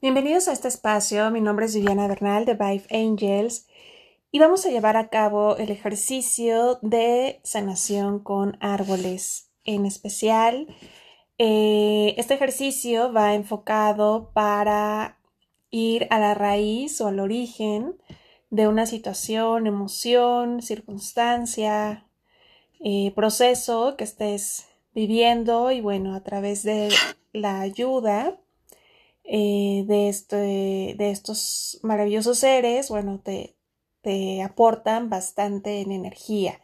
Bienvenidos a este espacio. Mi nombre es Viviana Bernal de Vive Angels y vamos a llevar a cabo el ejercicio de sanación con árboles. En especial, eh, este ejercicio va enfocado para ir a la raíz o al origen de una situación, emoción, circunstancia, eh, proceso que estés viviendo y bueno, a través de la ayuda eh, de, este, de estos maravillosos seres, bueno, te, te aportan bastante en energía.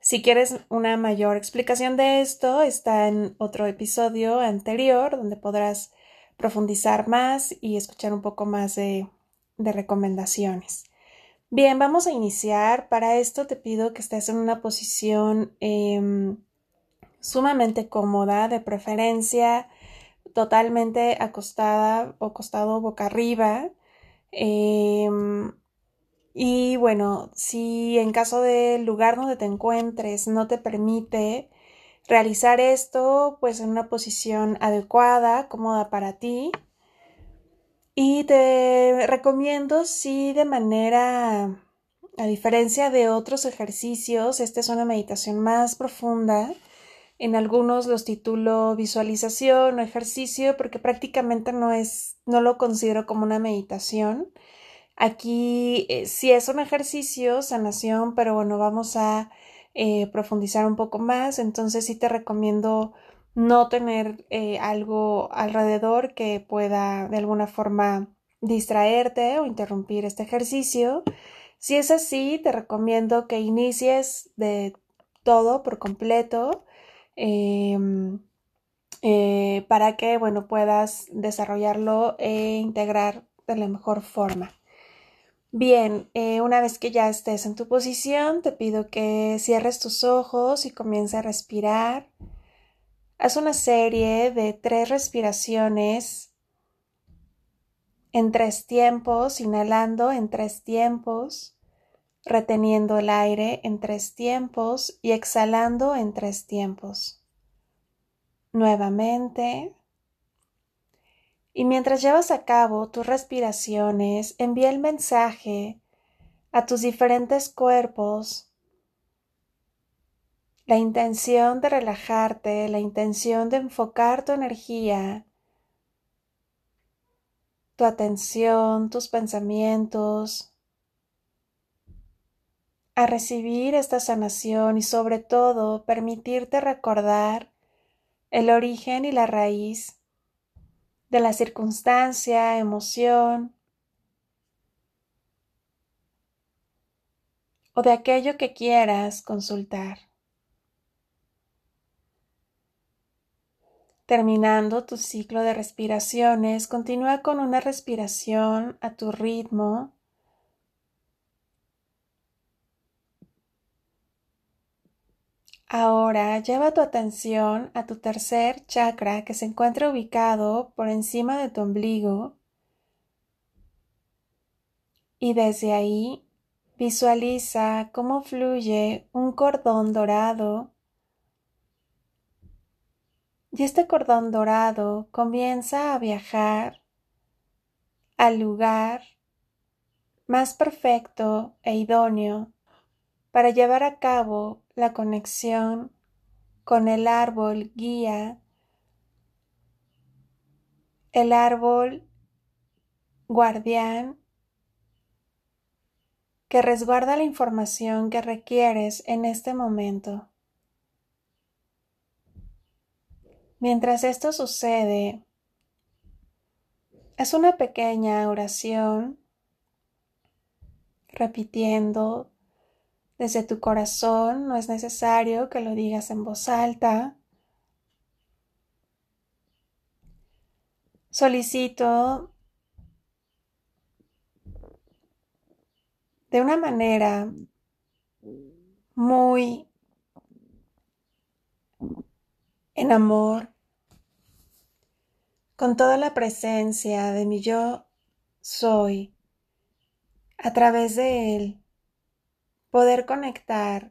Si quieres una mayor explicación de esto, está en otro episodio anterior donde podrás profundizar más y escuchar un poco más de, de recomendaciones. Bien, vamos a iniciar. Para esto te pido que estés en una posición em, sumamente cómoda, de preferencia totalmente acostada o acostado boca arriba. Em, y bueno, si en caso del lugar donde te encuentres no te permite realizar esto, pues en una posición adecuada, cómoda para ti. Y te recomiendo si de manera, a diferencia de otros ejercicios, esta es una meditación más profunda en algunos los titulo visualización o ejercicio porque prácticamente no es, no lo considero como una meditación. Aquí eh, sí es un ejercicio, sanación, pero bueno, vamos a eh, profundizar un poco más. Entonces sí te recomiendo no tener eh, algo alrededor que pueda de alguna forma distraerte o interrumpir este ejercicio. Si es así, te recomiendo que inicies de todo por completo Em, eh, para que bueno, puedas desarrollarlo e integrar de la mejor forma. Bien, eh, una vez que ya estés en tu posición, te pido que cierres tus ojos y comiences a respirar. Haz una serie de tres respiraciones en tres tiempos, inhalando en tres tiempos reteniendo el aire en tres tiempos y exhalando en tres tiempos. Nuevamente. Y mientras llevas a cabo tus respiraciones, envía el mensaje a tus diferentes cuerpos, la intención de relajarte, la intención de enfocar tu energía, tu atención, tus pensamientos, a recibir esta sanación y sobre todo permitirte recordar el origen y la raíz de la circunstancia, emoción o de aquello que quieras consultar. Terminando tu ciclo de respiraciones, continúa con una respiración a tu ritmo Ahora lleva tu atención a tu tercer chakra que se encuentra ubicado por encima de tu ombligo y desde ahí visualiza cómo fluye un cordón dorado. Y este cordón dorado comienza a viajar al lugar más perfecto e idóneo para llevar a cabo la conexión con el árbol guía, el árbol guardián que resguarda la información que requieres en este momento. Mientras esto sucede, es una pequeña oración repitiendo desde tu corazón, no es necesario que lo digas en voz alta. Solicito de una manera muy en amor, con toda la presencia de mi yo soy, a través de él poder conectar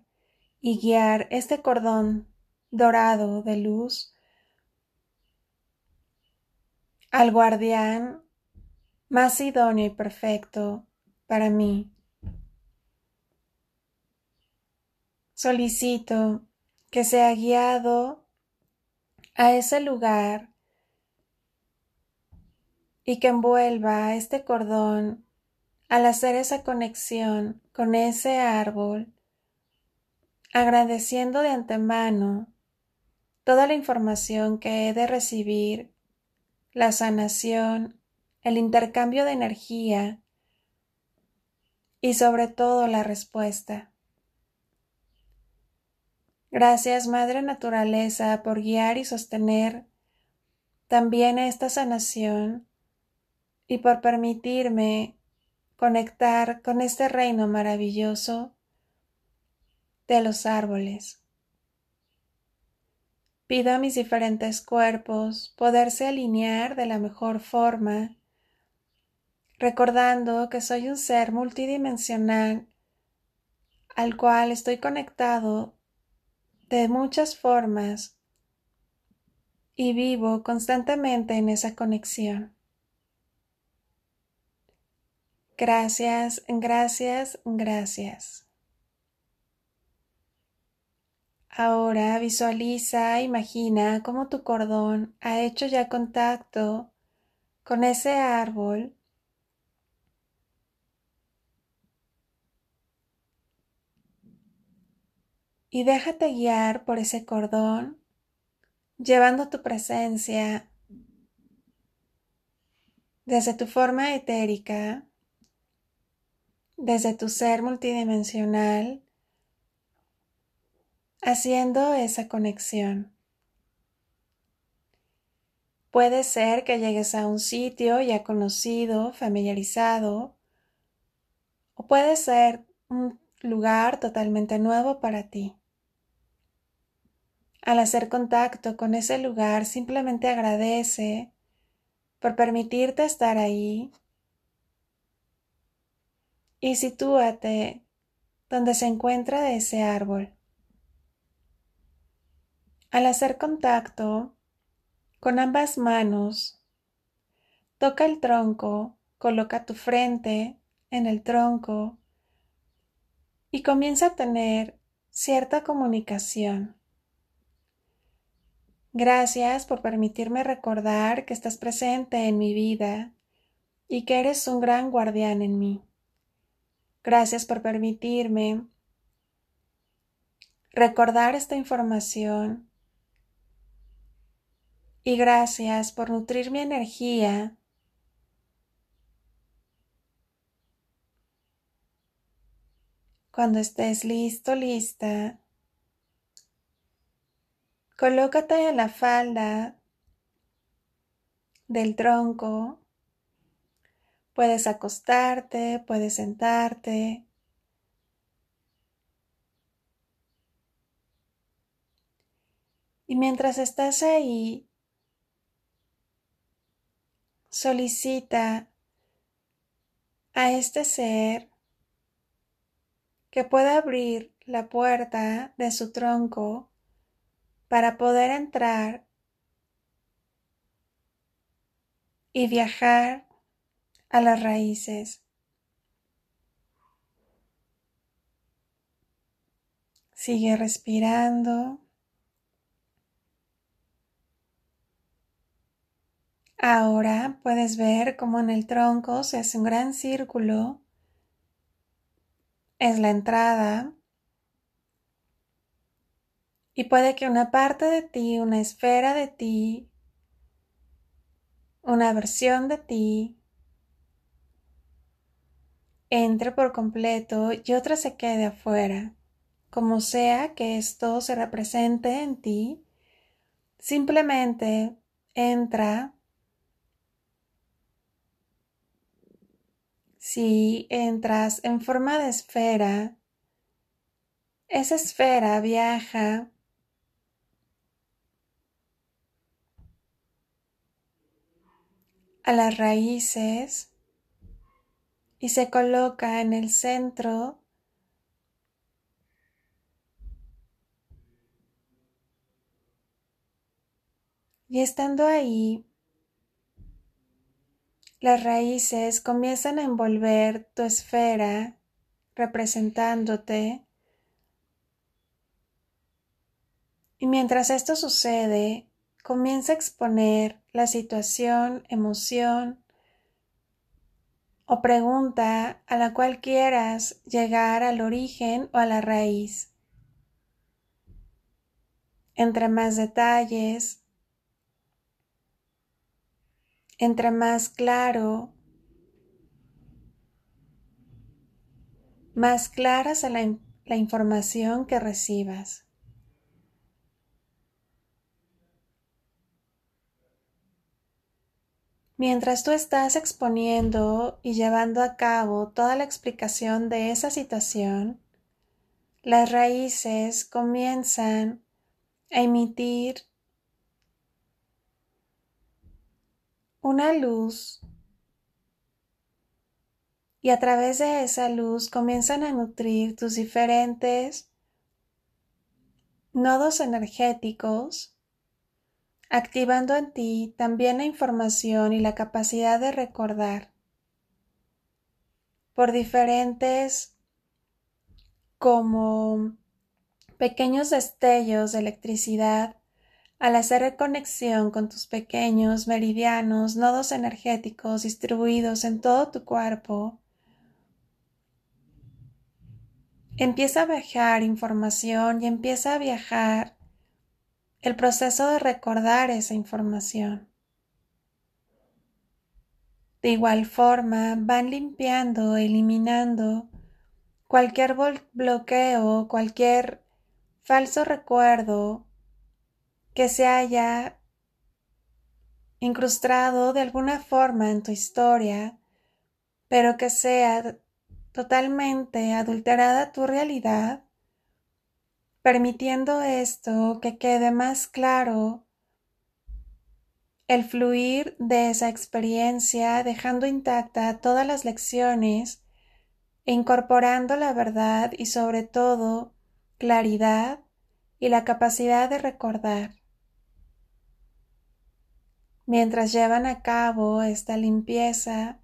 y guiar este cordón dorado de luz al guardián más idóneo y perfecto para mí. Solicito que sea guiado a ese lugar y que envuelva este cordón al hacer esa conexión con ese árbol, agradeciendo de antemano toda la información que he de recibir, la sanación, el intercambio de energía y sobre todo la respuesta. Gracias, Madre Naturaleza, por guiar y sostener también esta sanación y por permitirme conectar con este reino maravilloso de los árboles. Pido a mis diferentes cuerpos poderse alinear de la mejor forma, recordando que soy un ser multidimensional al cual estoy conectado de muchas formas y vivo constantemente en esa conexión. Gracias, gracias, gracias. Ahora visualiza, imagina cómo tu cordón ha hecho ya contacto con ese árbol y déjate guiar por ese cordón, llevando tu presencia desde tu forma etérica, desde tu ser multidimensional, haciendo esa conexión. Puede ser que llegues a un sitio ya conocido, familiarizado, o puede ser un lugar totalmente nuevo para ti. Al hacer contacto con ese lugar, simplemente agradece por permitirte estar ahí y sitúate donde se encuentra ese árbol. Al hacer contacto con ambas manos, toca el tronco, coloca tu frente en el tronco y comienza a tener cierta comunicación. Gracias por permitirme recordar que estás presente en mi vida y que eres un gran guardián en mí. Gracias por permitirme recordar esta información y gracias por nutrir mi energía Cuando estés listo, lista, colócate en la falda del tronco. Puedes acostarte, puedes sentarte. Y mientras estás ahí, solicita a este ser que pueda abrir la puerta de su tronco para poder entrar y viajar a las raíces. Sigue respirando. Ahora puedes ver cómo en el tronco se hace un gran círculo es la entrada y puede que una parte de ti, una esfera de ti, una versión de ti entre por completo y otra se quede afuera. Como sea que esto se represente en ti, simplemente entra Si entras en forma de esfera, esa esfera viaja a las raíces y se coloca en el centro y estando ahí las raíces comienzan a envolver tu esfera representándote. Y mientras esto sucede comienza a exponer la situación, emoción o pregunta a la cual quieras llegar al origen o a la raíz. Entre más detalles, entre más claro, más clara será la, información que recibas. Mientras tú estás exponiendo y llevando a cabo toda la explicación de esa situación, las raíces comienzan a emitir una luz y a través de esa luz comienzan a nutrir tus diferentes nodos energéticos, activando en ti también la información y la capacidad de recordar por diferentes como pequeños destellos de electricidad al hacer conexión con tus pequeños meridianos, nodos energéticos distribuidos en todo tu cuerpo, empieza a viajar información y empieza a viajar el proceso de recordar esa información. De igual forma, van limpiando, eliminando cualquier bloqueo, cualquier falso recuerdo que se haya incrustado de alguna forma en tu historia, pero que sea totalmente adulterada tu realidad, permitiendo esto que quede más claro el fluir de esa experiencia, dejando intacta todas las lecciones incorporando la verdad y sobre todo claridad y la capacidad de recordar. Mientras llevan a cabo esta limpieza,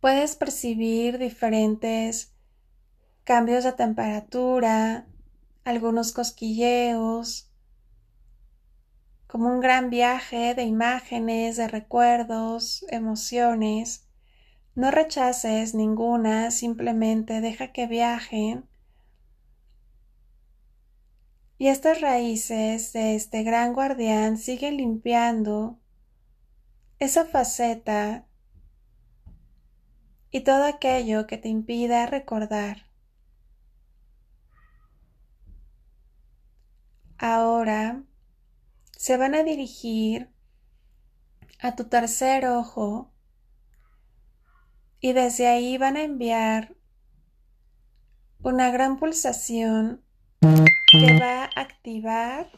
puedes percibir diferentes cambios de temperatura, algunos cosquilleos, como un gran viaje de imágenes, de recuerdos, emociones. No rechaces ninguna, simplemente deja que viajen. Y estas raíces de este gran guardián siguen limpiando esa faceta y todo aquello que te impida recordar. Ahora se van a dirigir a tu tercer ojo y desde ahí van a enviar una gran pulsación que va a activar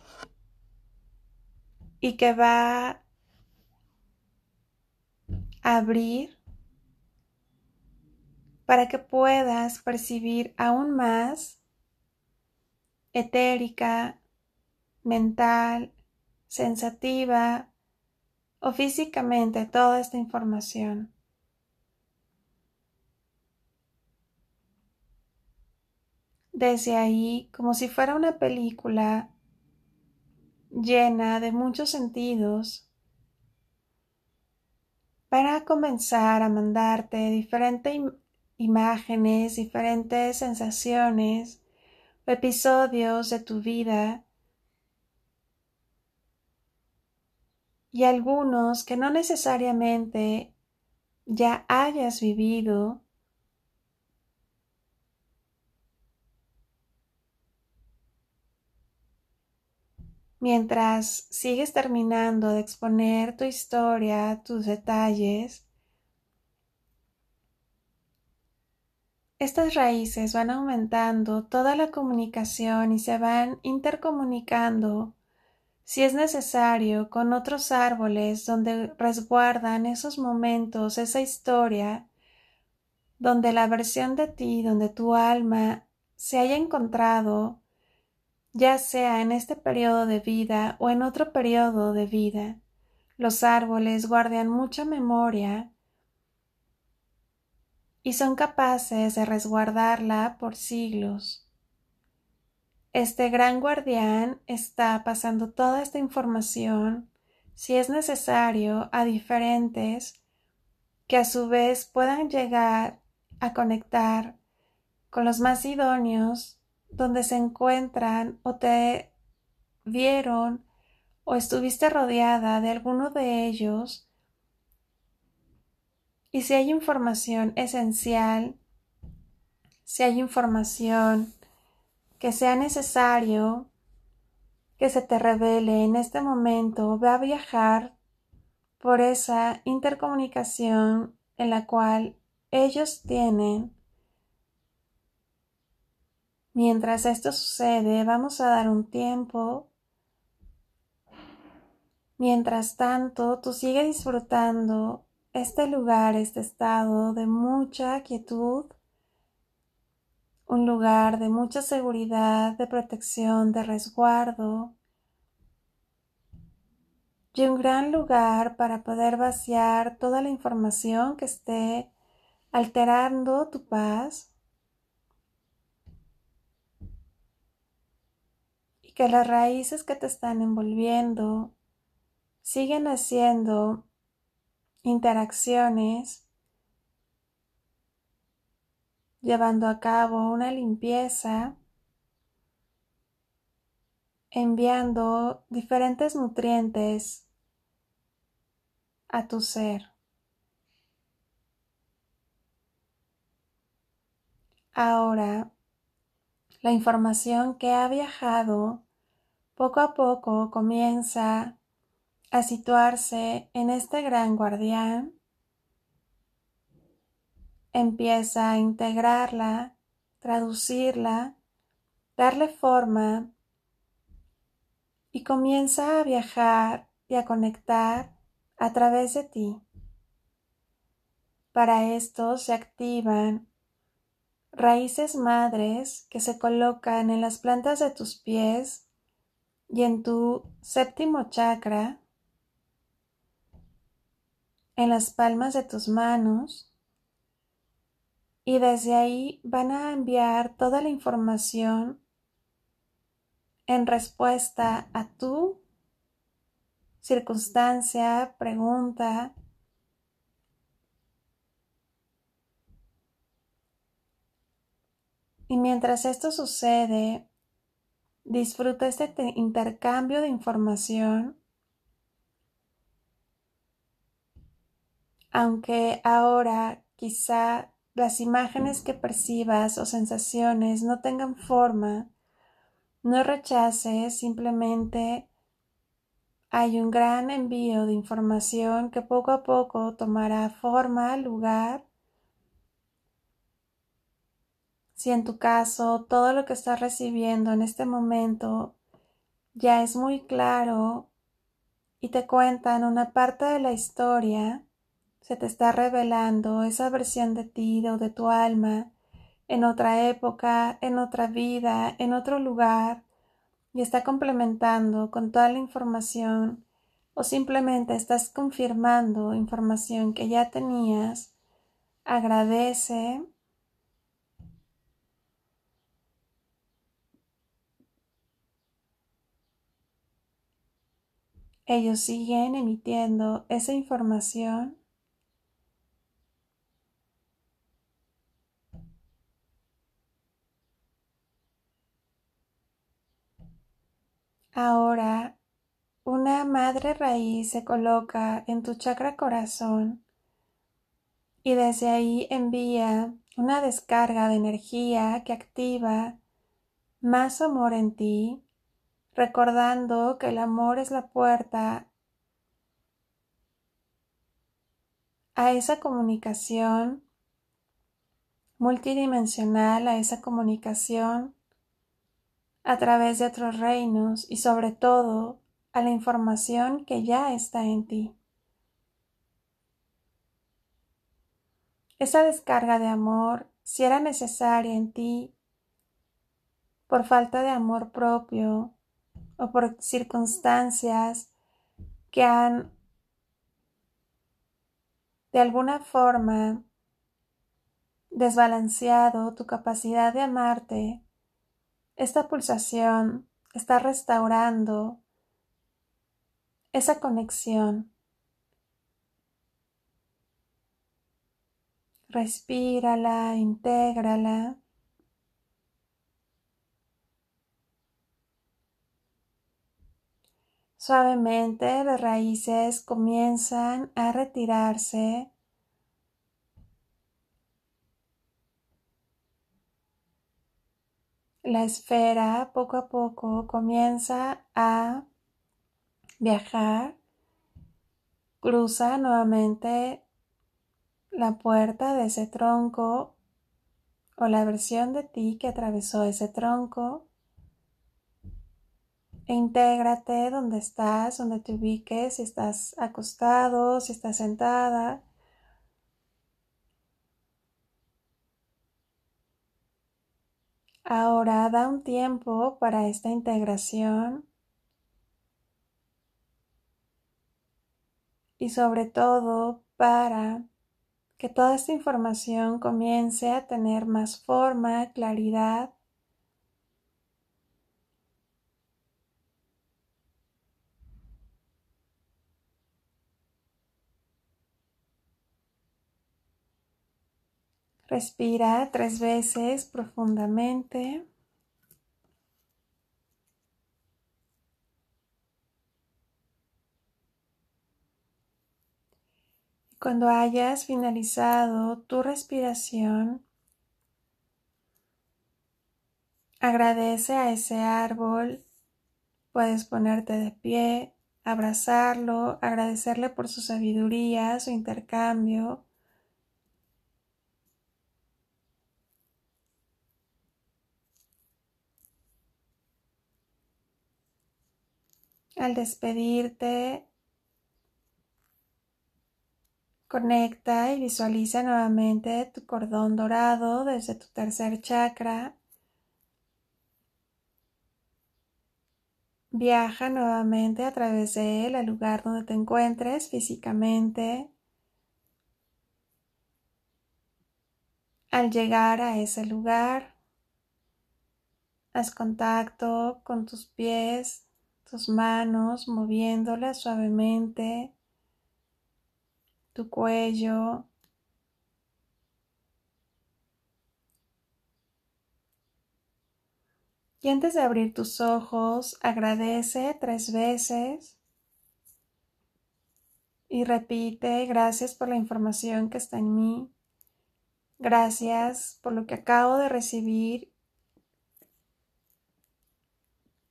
y que va a abrir para que puedas percibir aún más etérica, mental, sensativa o físicamente toda esta información. Desde ahí, como si fuera una película llena de muchos sentidos, para comenzar a mandarte diferentes imágenes, diferentes sensaciones o episodios de tu vida y algunos que no necesariamente ya hayas vivido mientras sigues terminando de exponer tu historia, tus detalles, estas raíces van aumentando toda la comunicación y se van intercomunicando, si es necesario, con otros árboles donde resguardan esos momentos, esa historia, donde la versión de ti, donde tu alma se haya encontrado ya sea en este periodo de vida o en otro periodo de vida, Los árboles guardan mucha memoria y son capaces de resguardarla por siglos. Este gran guardián está pasando toda esta información, si es necesario, a diferentes que a su vez puedan llegar a conectar con los más idóneos donde se encuentran o te vieron o estuviste rodeada de alguno de ellos. Y si hay información esencial, si hay información que sea necesario que se te revele en este momento, va a viajar por esa intercomunicación en la cual ellos tienen. Mientras esto sucede, vamos a dar un tiempo. Mientras tanto, tú sigue disfrutando este lugar, este estado de mucha quietud, un lugar de mucha seguridad, de protección, de resguardo, y un gran lugar para poder vaciar toda la información que esté alterando tu paz y que las raíces que te están envolviendo siguen haciendo interacciones llevando a cabo una limpieza enviando diferentes nutrientes a tu ser. Ahora, la información que ha viajado poco a poco comienza a situarse en este gran guardián, empieza a integrarla, traducirla, darle forma y comienza a viajar y a conectar a través de ti. Para esto se activan raíces madres que se colocan en las plantas de tus pies y en tu séptimo chakra, en las palmas de tus manos, y desde ahí van a enviar toda la información en respuesta a tu circunstancia, pregunta, y mientras esto sucede, disfruta este intercambio de información, aunque ahora quizá las imágenes que percibas o sensaciones no tengan forma, no rechaces, simplemente hay un gran envío de información que poco a poco tomará forma, lugar. Si en tu caso todo lo que estás recibiendo en este momento ya es muy claro y te cuentan una parte de la historia, se te está revelando esa versión de ti o de tu alma en otra época, en otra vida, en otro lugar, y está complementando con toda la información o simplemente estás confirmando información que ya tenías, agradece. Ellos siguen emitiendo esa información Ahora, una madre raíz se coloca en tu chakra corazón y desde ahí envía una descarga de energía que activa más amor en ti, recordando que el amor es la puerta a esa comunicación multidimensional, a esa comunicación a través de otros reinos y sobre todo a la información que ya está en ti. Esa descarga de amor, si era necesaria en ti, por falta de amor propio o por circunstancias que han de alguna forma desbalanceado tu capacidad de amarte, esta pulsación está restaurando esa conexión. Respírala, intégrala. Suavemente las raíces comienzan a retirarse. La esfera poco a poco comienza a viajar, cruza nuevamente la puerta de ese tronco o la versión de ti que atravesó ese tronco e intégrate donde estás, donde te ubiques, si estás acostado, si estás sentada. Ahora da un tiempo para esta integración y sobre todo para que toda esta información comience a tener más forma, claridad Respira tres veces profundamente. Cuando hayas finalizado tu respiración, agradece a ese árbol. Puedes ponerte de pie, abrazarlo, agradecerle por su sabiduría, su intercambio Al despedirte, conecta y visualiza nuevamente tu cordón dorado desde tu tercer chakra. Viaja nuevamente a través de él al lugar donde te encuentres físicamente. Al llegar a ese lugar, haz contacto con tus pies tus manos moviéndolas suavemente, tu cuello, Y antes de abrir tus ojos, agradece tres veces y repite, gracias por la información que está en mí, gracias por lo que acabo de recibir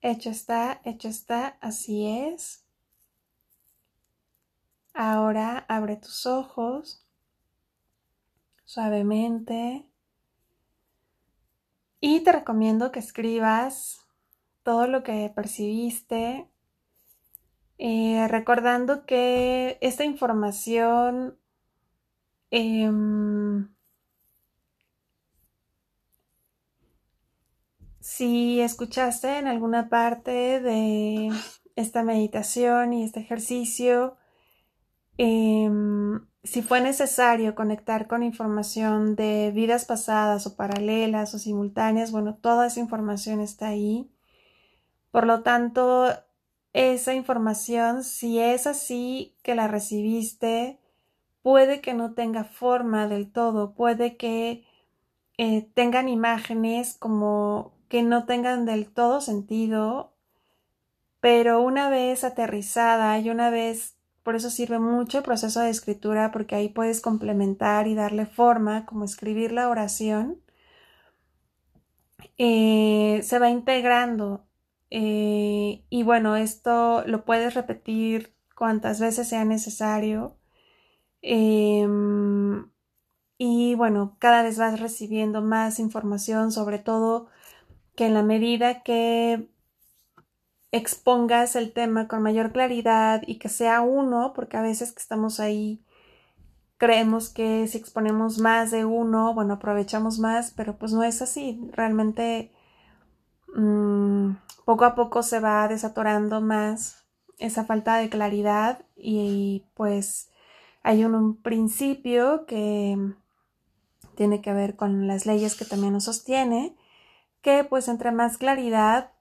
Hecho está, hecho está, así es. Ahora abre tus ojos suavemente y te recomiendo que escribas todo lo que percibiste, eh, recordando que esta información em, Si escuchaste en alguna parte de esta meditación y este ejercicio, em, si fue necesario conectar con información de vidas pasadas o paralelas o simultáneas, bueno, toda esa información está ahí. Por lo tanto, esa información, si es así que la recibiste, puede que no tenga forma del todo, puede que eh, tengan imágenes como que no tengan del todo sentido, pero una vez aterrizada y una vez, por eso sirve mucho el proceso de escritura, porque ahí puedes complementar y darle forma, como escribir la oración, eh, se va integrando. Eh, y bueno, esto lo puedes repetir cuantas veces sea necesario. Em, y bueno, cada vez vas recibiendo más información, sobre todo que en la medida que expongas el tema con mayor claridad y que sea uno, porque a veces que estamos ahí creemos que si exponemos más de uno, bueno, aprovechamos más, pero pues no es así. Realmente mm, poco a poco se va desatorando más esa falta de claridad y pues Hay un, principio que tiene que ver con las leyes que también nos sostiene, que pues entre más claridad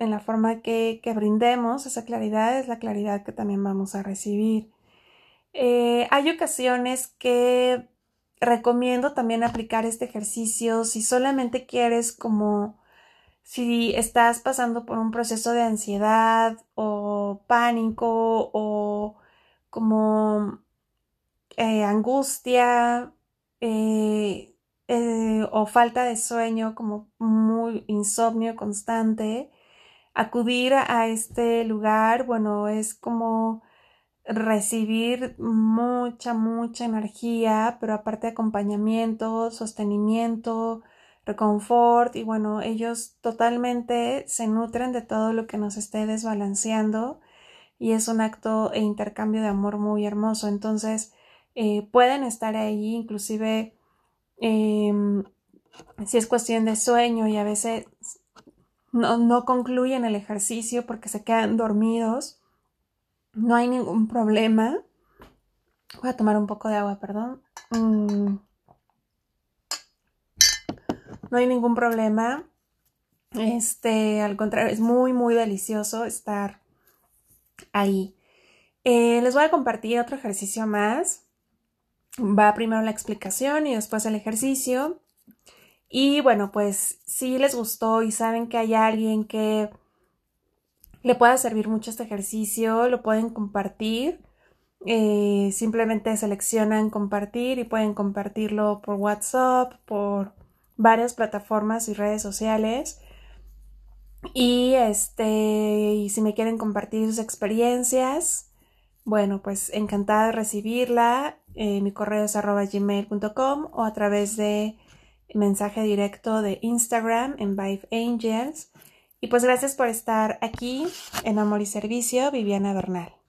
en la forma que, brindemos, esa claridad es la claridad que también vamos a recibir. Eh, hay ocasiones que recomiendo también aplicar este ejercicio si solamente quieres como si estás pasando por un proceso de ansiedad o pánico o como eh, angustia eh, eh, o falta de sueño, como muy insomnio constante, acudir a este lugar, bueno, es como recibir mucha, mucha energía, pero aparte acompañamiento, sostenimiento, reconfort y bueno, ellos totalmente se nutren de todo lo que nos esté desbalanceando y es un acto e intercambio de amor muy hermoso. Entonces, eh, pueden estar ahí, inclusive em, si es cuestión de sueño y a veces no, no, concluyen el ejercicio porque se quedan dormidos, no hay ningún problema. Voy a tomar un poco de agua, perdón. Mm. No hay ningún problema. Este, al contrario, es muy, muy delicioso estar ahí. Eh, les voy a compartir otro ejercicio más. Va primero la explicación y después el ejercicio. Y bueno, pues si les gustó y saben que hay alguien que le pueda servir mucho este ejercicio, lo pueden compartir. Eh, simplemente seleccionan compartir y pueden compartirlo por WhatsApp, por varias plataformas y redes sociales. Y este, y si me quieren compartir sus experiencias, bueno, pues encantada de recibirla. Eh, mi correo es arroba gmail.com o a través de mensaje directo de Instagram en Vive Angels. Y pues gracias por estar aquí en Amor y Servicio, Viviana Bernal.